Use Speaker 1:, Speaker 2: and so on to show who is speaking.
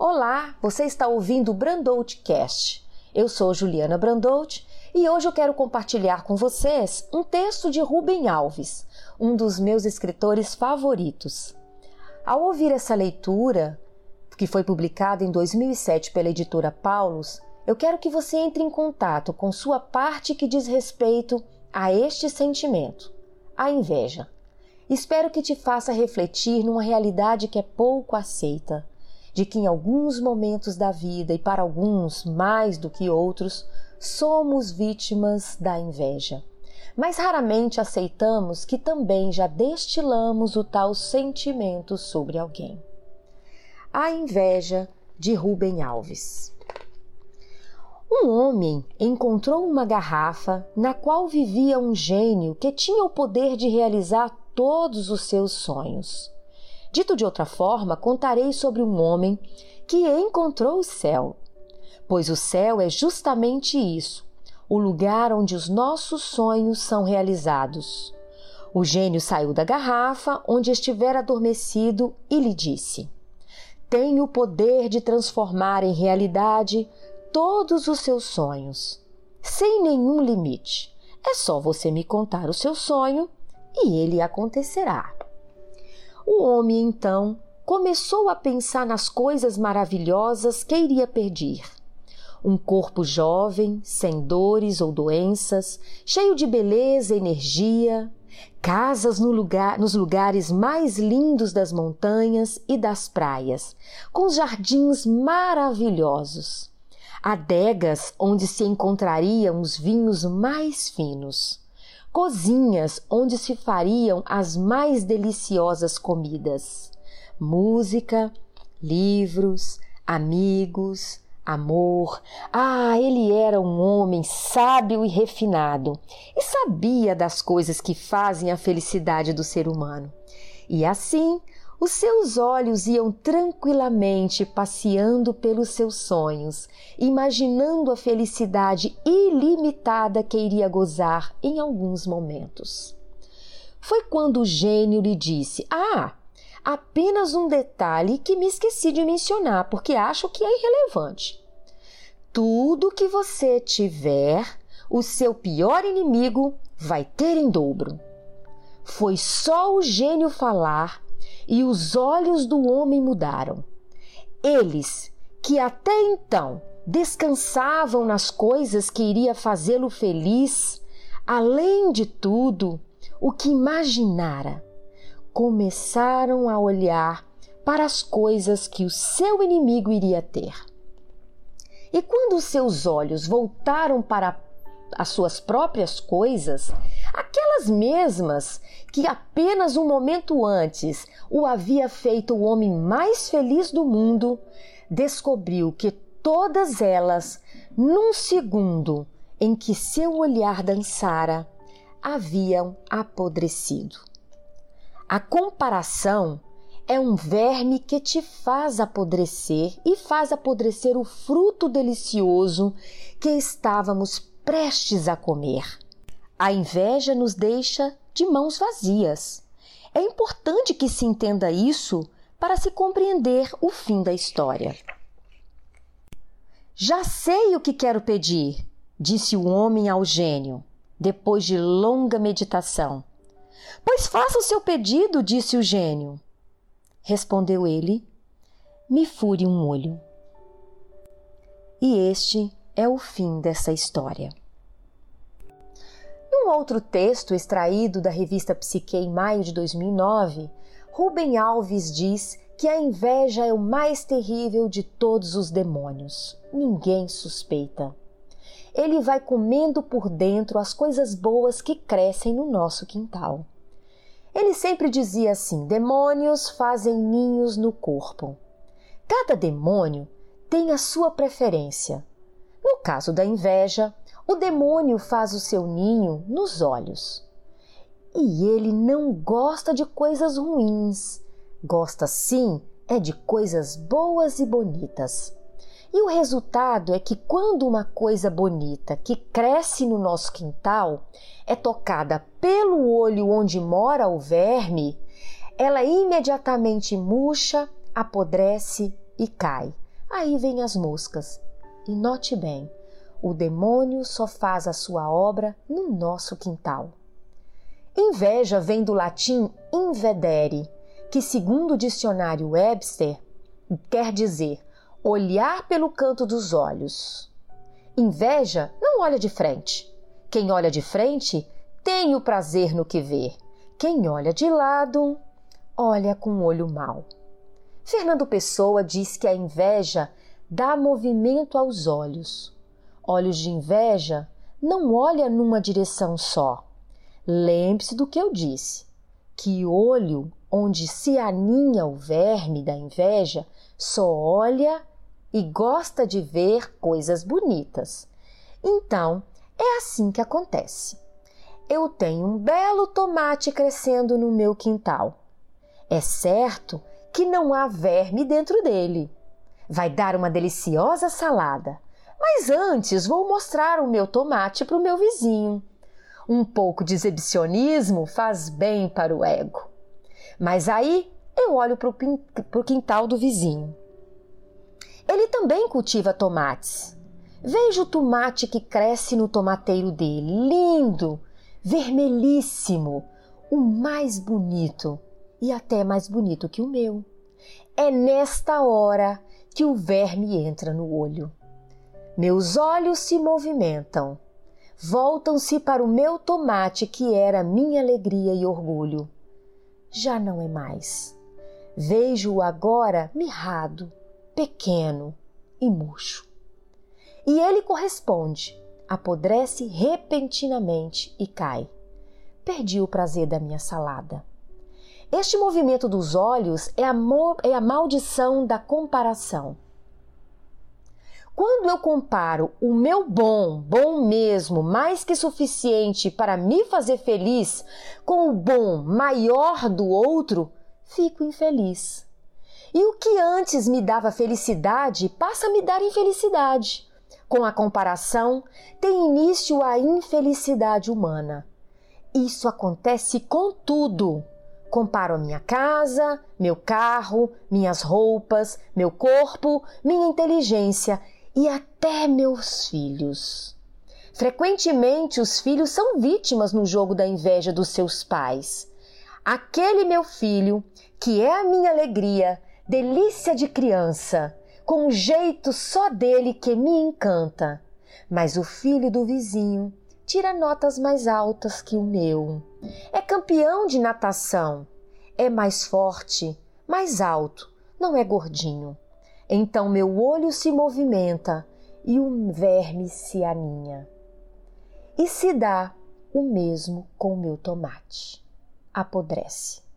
Speaker 1: Olá, você está ouvindo o Brandout Cast. Eu sou Juliana Brandout e hoje eu quero compartilhar com vocês um texto de Rubem Alves, um dos meus escritores favoritos. Ao ouvir essa leitura, que foi publicada em 2007 pela editora Paulus, eu quero que você entre em contato com sua parte que diz respeito a este sentimento, a inveja. Espero que te faça refletir numa realidade que é pouco aceita de que em alguns momentos da vida e para alguns mais do que outros, somos vítimas da inveja. Mas raramente aceitamos que também já destilamos o tal sentimento sobre alguém. A inveja de Rubem Alves. Um homem encontrou uma garrafa na qual vivia um gênio que tinha o poder de realizar todos os seus sonhos. Dito de outra forma, contarei sobre um homem que encontrou o céu. Pois o céu é justamente isso, o lugar onde os nossos sonhos são realizados. O gênio saiu da garrafa onde estivera adormecido e lhe disse: Tenho o poder de transformar em realidade todos os seus sonhos, sem nenhum limite. É só você me contar o seu sonho e ele acontecerá. O homem então começou a pensar nas coisas maravilhosas que iria pedir. Um corpo jovem, sem dores ou doenças, cheio de beleza e energia, casas no lugar, nos lugares mais lindos das montanhas e das praias, com jardins maravilhosos, adegas onde se encontrariam os vinhos mais finos cozinhas onde se fariam as mais deliciosas comidas, música, livros, amigos, amor. Ah, ele era um homem sábio e refinado e sabia das coisas que fazem a felicidade do ser humano. E assim, os seus olhos iam tranquilamente passeando pelos seus sonhos, imaginando a felicidade ilimitada que iria gozar em alguns momentos. Foi quando o gênio lhe disse: Ah, apenas um detalhe que me esqueci de mencionar, porque acho que é irrelevante. Tudo que você tiver, o seu pior inimigo vai ter em dobro. Foi só o gênio falar e os olhos do homem mudaram. Eles, que até então descansavam nas coisas que iria fazê-lo feliz, além de tudo, o que imaginara, começaram a olhar para as coisas que o seu inimigo iria ter. E quando seus olhos voltaram para as suas próprias coisas, aquelas mesmas que apenas um momento antes o havia feito o homem mais feliz do mundo, descobriu que todas elas, num segundo em que seu olhar dançara, haviam apodrecido. A comparação é um verme que te faz apodrecer e faz apodrecer o fruto delicioso que estávamos prestes a comer. A inveja nos deixa de mãos vazias. É importante que se entenda isso para se compreender o fim da história. Já sei o que quero pedir, disse o homem ao gênio, depois de longa meditação. Pois faça o seu pedido, disse o gênio. Respondeu ele: Me fure um olho. E este é o fim dessa história. Outro texto extraído da revista Psique em maio de 2009, Rubem Alves diz que a inveja é o mais terrível de todos os demônios. Ninguém suspeita. Ele vai comendo por dentro as coisas boas que crescem no nosso quintal. Ele sempre dizia assim: demônios fazem ninhos no corpo. Cada demônio tem a sua preferência. No caso da inveja, o demônio faz o seu ninho nos olhos. E ele não gosta de coisas ruins. Gosta sim é de coisas boas e bonitas. E o resultado é que quando uma coisa bonita que cresce no nosso quintal é tocada pelo olho onde mora o verme, ela imediatamente murcha, apodrece e cai aí vêm as moscas. E note bem, o demônio só faz a sua obra no nosso quintal. Inveja vem do latim invedere, que, segundo o dicionário Webster, quer dizer olhar pelo canto dos olhos. Inveja não olha de frente. Quem olha de frente tem o prazer no que vê. Quem olha de lado, olha com olho mau. Fernando Pessoa diz que a inveja dá movimento aos olhos. Olhos de inveja não olha numa direção só. Lembre-se do que eu disse, que olho onde se aninha o verme da inveja só olha e gosta de ver coisas bonitas. Então, é assim que acontece. Eu tenho um belo tomate crescendo no meu quintal. É certo que não há verme dentro dele. Vai dar uma deliciosa salada. Mas antes vou mostrar o meu tomate para o meu vizinho. Um pouco de exibicionismo faz bem para o ego. Mas aí eu olho para o quintal do vizinho. Ele também cultiva tomates. Vejo o tomate que cresce no tomateiro dele, lindo, vermelhíssimo, o mais bonito e até mais bonito que o meu. É nesta hora que o verme entra no olho. Meus olhos se movimentam voltam-se para o meu tomate que era minha alegria e orgulho. Já não é mais. Vejo-o agora mirrado, pequeno e murcho. E ele corresponde, apodrece repentinamente e cai. Perdi o prazer da minha salada. Este movimento dos olhos é a, é a maldição da comparação. Quando eu comparo o meu bom, bom mesmo, mais que suficiente para me fazer feliz, com o bom maior do outro, fico infeliz. E o que antes me dava felicidade passa a me dar infelicidade. Com a comparação, tem início a infelicidade humana. Isso acontece com tudo. Comparo a minha casa, meu carro, minhas roupas, meu corpo, minha inteligência e até meus filhos. Frequentemente, os filhos são vítimas no jogo da inveja dos seus pais. Aquele meu filho, que é a minha alegria, delícia de criança, com um jeito só dele que me encanta. Mas o filho do vizinho tira notas mais altas que o meu. É campeão de natação, é mais forte, mais alto, não é gordinho. Então meu olho se movimenta e o verme se aninha. E se dá o mesmo com meu tomate. Apodrece.